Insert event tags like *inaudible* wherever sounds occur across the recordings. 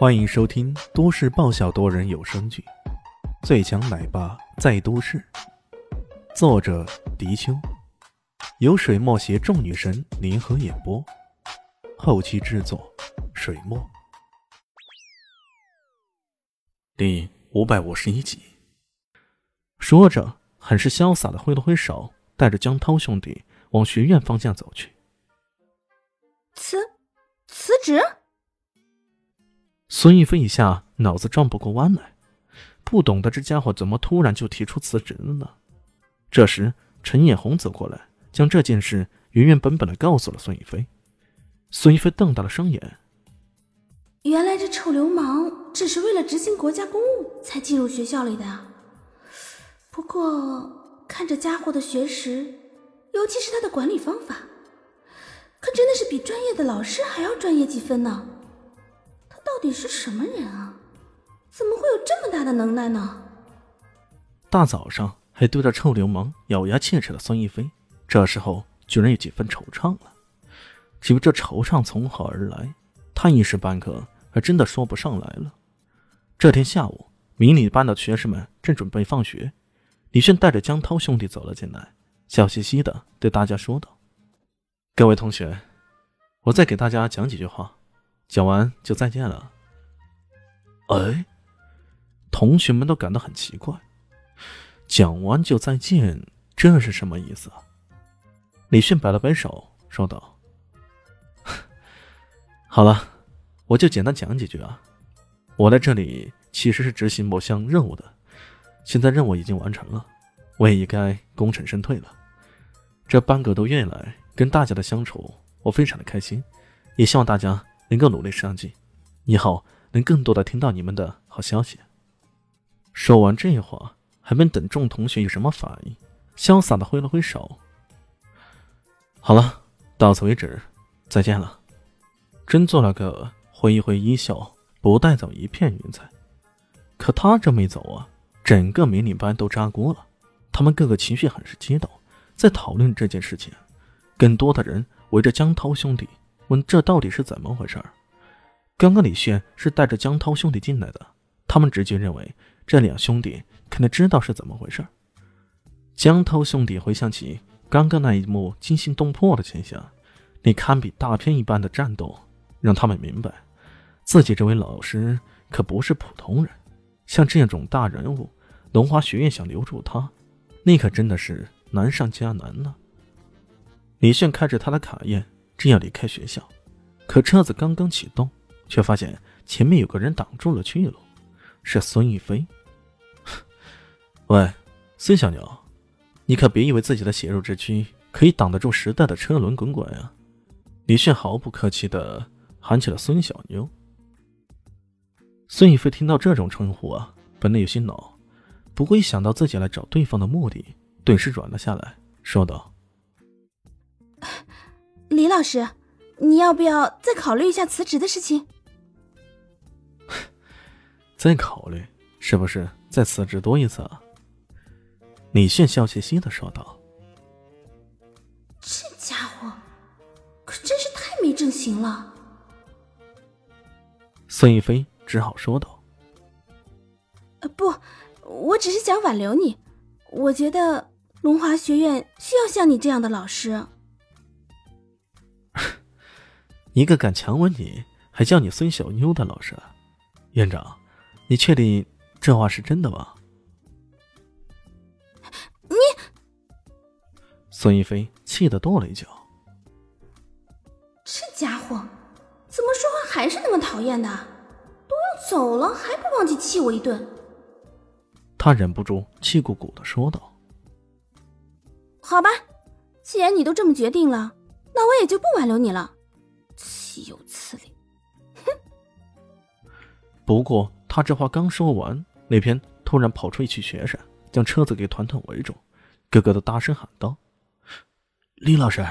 欢迎收听都市爆笑多人有声剧《最强奶爸在都市》，作者：迪秋，由水墨携众女神联合演播，后期制作：水墨。第五百五十一集。说着，很是潇洒的挥了挥手，带着江涛兄弟往学院方向走去。辞辞职？孙逸飞一下脑子转不过弯来，不懂得这家伙怎么突然就提出辞职了呢？这时，陈艳红走过来，将这件事原原本本的告诉了孙逸飞。孙逸飞瞪大了双眼，原来这臭流氓只是为了执行国家公务才进入学校里的。不过，看这家伙的学识，尤其是他的管理方法，可真的是比专业的老师还要专业几分呢。到底是什么人啊？怎么会有这么大的能耐呢？大早上还对着臭流氓咬牙切齿的孙一飞，这时候居然有几分惆怅了。至于这惆怅从何而来，他一时半刻还真的说不上来了。这天下午，迷你班的学生们正准备放学，李炫带着江涛兄弟走了进来，笑嘻嘻的对大家说道：“各位同学，我再给大家讲几句话。”讲完就再见了。哎，同学们都感到很奇怪，讲完就再见，这是什么意思啊？李迅摆了摆手，说道：“ *laughs* 好了，我就简单讲几句啊。我在这里其实是执行某项任务的，现在任务已经完成了，我也应该功成身退了。这班格都愿意来跟大家的相处，我非常的开心，也希望大家。”能够努力上进，以后能更多的听到你们的好消息。说完这话，还没等众同学有什么反应，潇洒的挥了挥手。好了，到此为止，再见了。真做了个挥一挥衣袖，不带走一片云彩。可他这没走啊，整个迷你班都炸锅了。他们个个情绪很是激动，在讨论这件事情。更多的人围着江涛兄弟。问这到底是怎么回事？刚刚李炫是带着江涛兄弟进来的，他们直觉认为这两兄弟肯定知道是怎么回事。江涛兄弟回想起刚刚那一幕惊心动魄的景象，那堪比大片一般的战斗，让他们明白，自己这位老师可不是普通人。像这种大人物，龙华学院想留住他，那可真的是难上加难呢。李炫开着他的卡宴。正要离开学校，可车子刚刚启动，却发现前面有个人挡住了去路，是孙逸飞。*laughs* 喂，孙小牛，你可别以为自己的血肉之躯可以挡得住时代的车轮滚滚啊！李炫毫不客气的喊起了孙小妞。孙逸飞听到这种称呼啊，本来有些恼，不过一想到自己来找对方的目的，顿时软了下来，说道。李老师，你要不要再考虑一下辞职的事情？*laughs* 再考虑，是不是再辞职多一次啊？李炫笑嘻嘻的说道：“这家伙可真是太没正形了。”孙逸飞只好说道：“呃，不，我只是想挽留你。我觉得龙华学院需要像你这样的老师。”一个敢强吻你还叫你孙小妞的老师，院长，你确定这话是真的吗？你，孙一飞气得跺了一脚。这家伙怎么说话还是那么讨厌的？都要走了还不忘记气我一顿。他忍不住气鼓鼓的说道：“好吧，既然你都这么决定了，那我也就不挽留你了。”不过他这话刚说完，那边突然跑出一群学生，将车子给团团围住，个个都大声喊道：“李老师，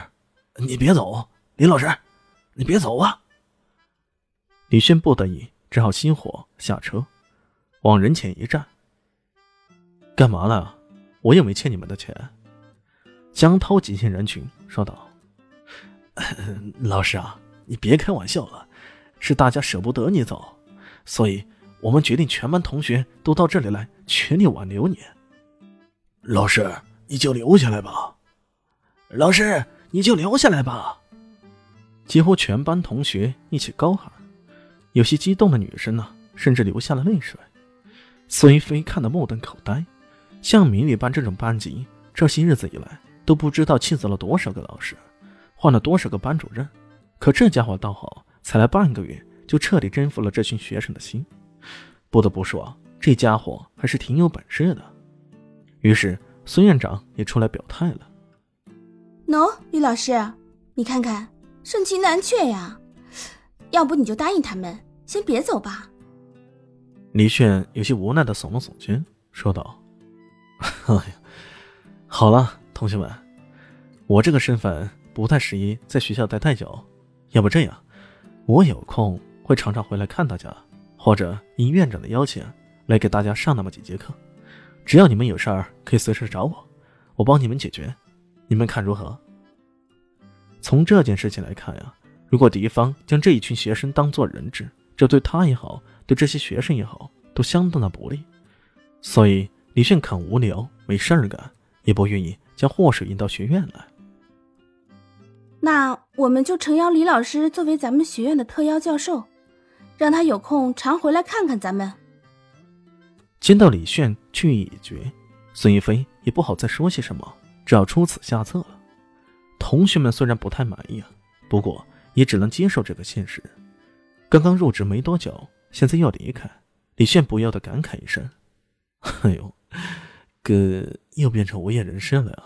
你别走！李老师，你别走啊！”李轩不得已只好熄火下车，往人前一站：“干嘛了？我又没欠你们的钱。”江涛挤进人群说道：“ *laughs* 老师啊！”你别开玩笑了，是大家舍不得你走，所以我们决定全班同学都到这里来，全力挽留你。老师，你就留下来吧。老师，你就留下来吧。几乎全班同学一起高喊，有些激动的女生呢，甚至流下了泪水。孙一飞看得目瞪口呆，像迷你班这种班级，这些日子以来都不知道气走了多少个老师，换了多少个班主任，可这家伙倒好，才来半个月就彻底征服了这群学生的心。不得不说，这家伙还是挺有本事的。于是孙院长也出来表态了：“喏，李老师，你看看，盛情难却呀。要不你就答应他们，先别走吧。”李炫有些无奈的耸了耸肩，说道：“哎呀，好了，同学们，我这个身份不太适宜在学校待太久，要不这样，我有空会常常回来看大家，或者应院长的邀请来给大家上那么几节课。只要你们有事儿，可以随时找我，我帮你们解决，你们看如何？”从这件事情来看呀，如果敌方将这一群学生当做人质，这对他也好。对这些学生也好，都相当的不利，所以李炫肯无聊没事儿干，也不愿意将祸水引到学院来。那我们就诚邀李老师作为咱们学院的特邀教授，让他有空常回来看看咱们。见到李炫去意已决，孙一飞也不好再说些什么，只好出此下策了。同学们虽然不太满意啊，不过也只能接受这个现实。刚刚入职没多久。现在要离开，李炫不由得感慨一声：“哎呦，哥又变成无业人士了呀！”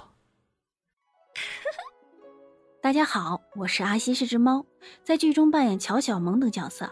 *laughs* 大家好，我是阿西是只猫，在剧中扮演乔小萌等角色。